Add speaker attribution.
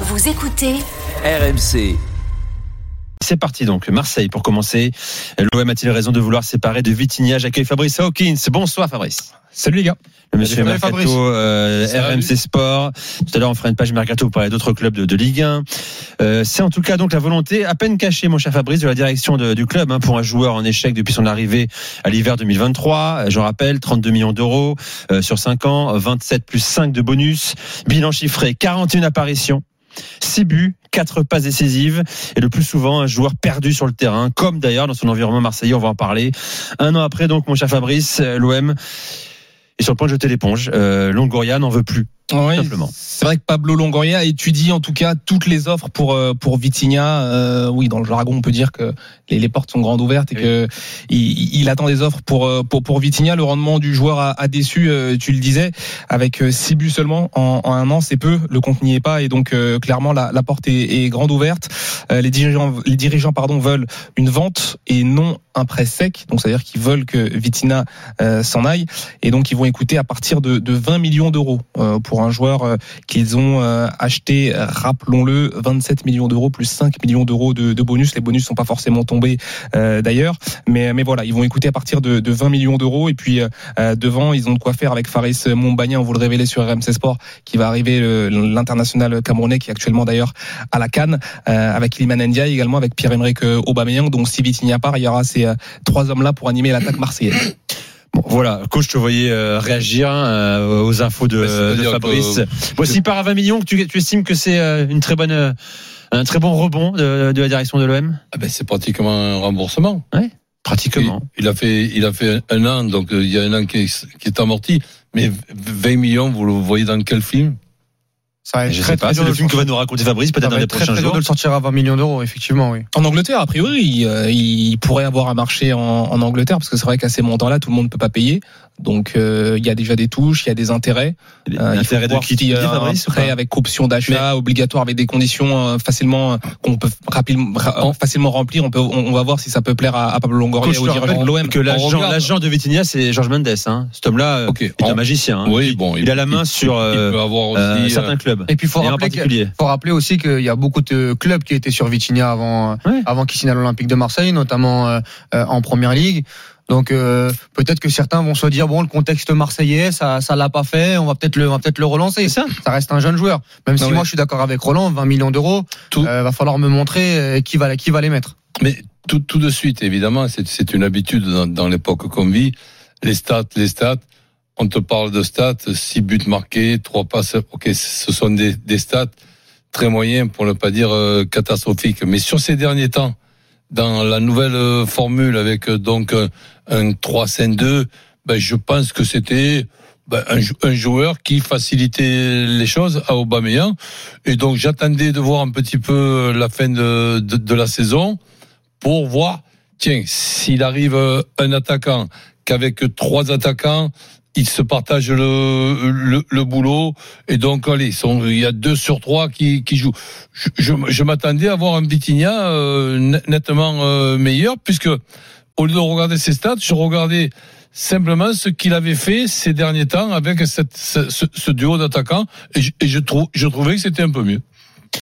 Speaker 1: Vous écoutez
Speaker 2: RMC.
Speaker 3: C'est parti donc, Marseille pour commencer. L'OM a-t-il raison de vouloir séparer de Vitigna J'accueille Fabrice Hawkins. Bonsoir Fabrice.
Speaker 4: Salut les gars.
Speaker 3: Le monsieur
Speaker 4: Salut,
Speaker 3: Mercato,
Speaker 4: Fabrice.
Speaker 3: euh. RMC Sport. Tout à l'heure, on fera une page Mercato pour parler d'autres clubs de, de Ligue 1. Euh, c'est en tout cas donc la volonté à peine cachée, mon cher Fabrice, de la direction de- du club hein, pour un joueur en échec depuis son arrivée à l'hiver 2023. Euh, Je rappelle, 32 millions d'euros euh, sur 5 ans, 27 plus 5 de bonus, bilan chiffré, 41 apparitions. 6 buts, 4 passes décisives et le plus souvent un joueur perdu sur le terrain, comme d'ailleurs dans son environnement marseillais, on va en parler. Un an après donc, mon cher Fabrice, euh, l'OM est sur le point de jeter l'éponge. Euh, Longoria n'en veut plus,
Speaker 4: Oui,
Speaker 3: simplement.
Speaker 4: c'est vrai que Pablo Longoria étudie en tout cas toutes les offres pour euh, pour Vitinha. Euh, oui, dans le jargon, on peut dire que les, les portes sont grandes ouvertes et
Speaker 3: Oui.
Speaker 4: que il, il attend des offres pour euh, pour pour Vitinha. Le rendement du joueur a, a déçu, euh, tu le disais, avec six buts seulement en, en un an, c'est peu. Le compte n'y est pas et donc euh, clairement la, la porte est, est grande ouverte. Euh, les dirigeants les dirigeants pardon veulent une vente et non un prêt sec. Donc c'est à dire qu'ils veulent que Vitinha euh, s'en aille et donc ils vont écouter à partir de, de 20 millions d'euros euh, pour un joueur euh, qu'ils ont euh, acheté, rappelons-le, 27 millions d'euros plus 5 millions d'euros de, de bonus. Les bonus sont pas forcément tombés euh, d'ailleurs, mais mais voilà, ils vont écouter à partir de, de 20 millions d'euros et puis euh, euh, devant ils ont de quoi faire avec Faris Montbagnan, on vous le révélez sur RMC Sport, qui va arriver l'international camerounais qui est actuellement d'ailleurs à la Cannes, euh, avec Iliman Ndiaye également avec Pierre-Emerick Aubameyang. Donc si Vitinha part, il y aura ces trois hommes là pour animer l'attaque marseillaise.
Speaker 3: Voilà, coach, je te voyais euh, réagir euh, aux infos de,
Speaker 5: Bah,
Speaker 3: de Fabrice.
Speaker 5: que-
Speaker 3: Bon, s'il part à 20 millions, tu, tu estimes que c'est euh, une très bonne, euh, un très bon rebond de, de la direction de l'OM
Speaker 5: Ah ben, c'est pratiquement un remboursement.
Speaker 3: Pratiquement.
Speaker 5: Il, il a fait, il a fait un an, donc euh, il y a un an qui est, qui est amorti. Mais 20 millions, vous le voyez dans quel film?
Speaker 6: Ça va être
Speaker 3: Je
Speaker 6: très,
Speaker 3: sais pas, c'est le film que va nous raconter Fabrice, peut-être dans les prochains jours.
Speaker 6: de le sortir à 20 millions d'euros, effectivement, oui.
Speaker 4: En Angleterre, a priori, il, euh, il pourrait avoir un marché en, en Angleterre parce que c'est vrai qu'à ces montants-là, tout le monde ne peut pas payer. Donc euh, il y a déjà des touches, il y a des intérêts. Euh, il faut
Speaker 3: de
Speaker 4: voir
Speaker 3: qui
Speaker 4: un
Speaker 3: ou
Speaker 4: prêt
Speaker 3: pas
Speaker 4: avec option d'achat obligatoire avec des conditions euh, facilement euh, qu'on peut rapidement, ra-
Speaker 5: En-
Speaker 4: facilement remplir. On peut, on, on va voir si ça peut plaire à, à Pablo Longoria
Speaker 3: Coach,
Speaker 4: dirigeants
Speaker 3: rappelle
Speaker 4: de l'OM.
Speaker 3: que l'agent, de Vitinha, c'est Georges Mendes. Hein. Cet homme-là euh,
Speaker 5: Ok.
Speaker 3: est un magicien. hein.
Speaker 5: Oui,
Speaker 3: il,
Speaker 5: bon,
Speaker 3: il a la main
Speaker 5: il-
Speaker 3: sur
Speaker 5: il
Speaker 3: euh,
Speaker 5: peut avoir aussi.
Speaker 3: euh,
Speaker 5: euh,
Speaker 3: certains clubs.
Speaker 6: Et puis, il faut
Speaker 3: Et en
Speaker 6: rappeler, que- faut rappeler aussi qu'il y a beaucoup de clubs qui étaient sur Vitinha avant, euh,
Speaker 3: Ouais.
Speaker 6: avant qu'il signe à l'Olympique de Marseille, notamment euh, euh, en première ligue. Donc euh, peut-être que certains vont se dire bon le contexte marseillais ça ça l'a pas fait on va peut-être le on va peut-être le relancer
Speaker 3: ça.
Speaker 6: ça reste un jeune joueur même si moi je suis d'accord avec Roland 20 millions d'euros euh, va falloir me montrer euh, qui va qui va les mettre
Speaker 5: Mais tout, tout de suite, évidemment, c'est c'est une habitude dans, dans l'époque qu'on vit. Les stats, les stats. On te parle de stats, six buts marqués, trois passes. Ok, ce sont des, des stats très moyens, pour ne pas dire euh, catastrophiques. Mais sur ces derniers temps, dans la nouvelle euh, formule avec euh, donc euh, un 3-5-2, ben, je pense que c'était ben, un, jou- un joueur qui facilitait les choses à Aubameyang. Et donc j'attendais de voir un petit peu la fin de, la saison pour voir, tiens, s'il arrive un attaquant qu'avec trois attaquants, ils se partagent le, le, le boulot et donc allez, sont- il y a deux sur trois qui, qui jouent. Je, je, je m'attendais à voir un Vitinha euh, net- nettement euh, meilleur puisque au lieu de regarder ses stats, je regardais simplement ce qu'il avait fait ces derniers temps avec ce, ce- duo d'attaquants et, je, et je, je trouvais que c'était un peu mieux.